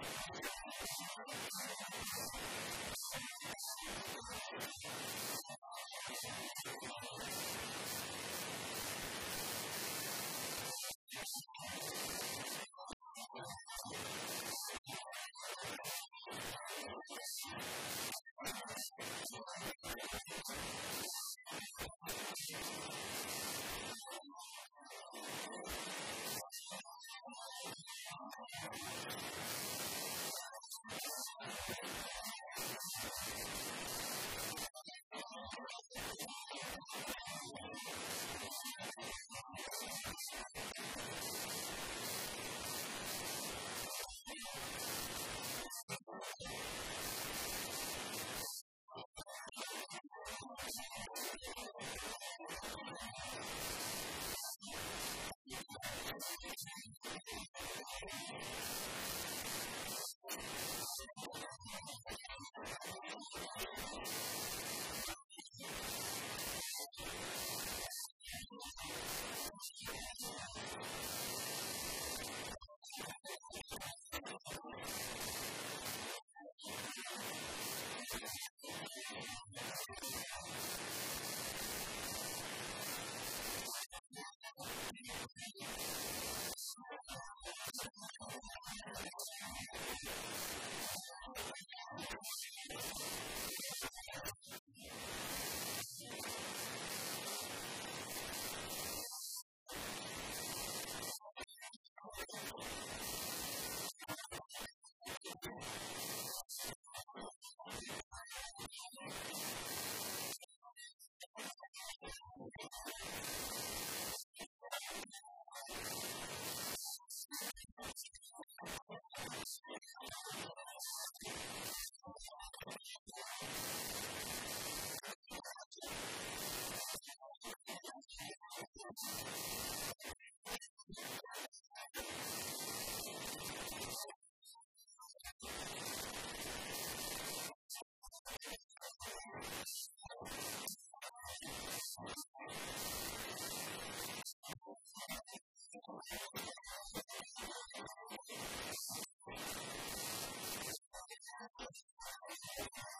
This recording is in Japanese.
よし you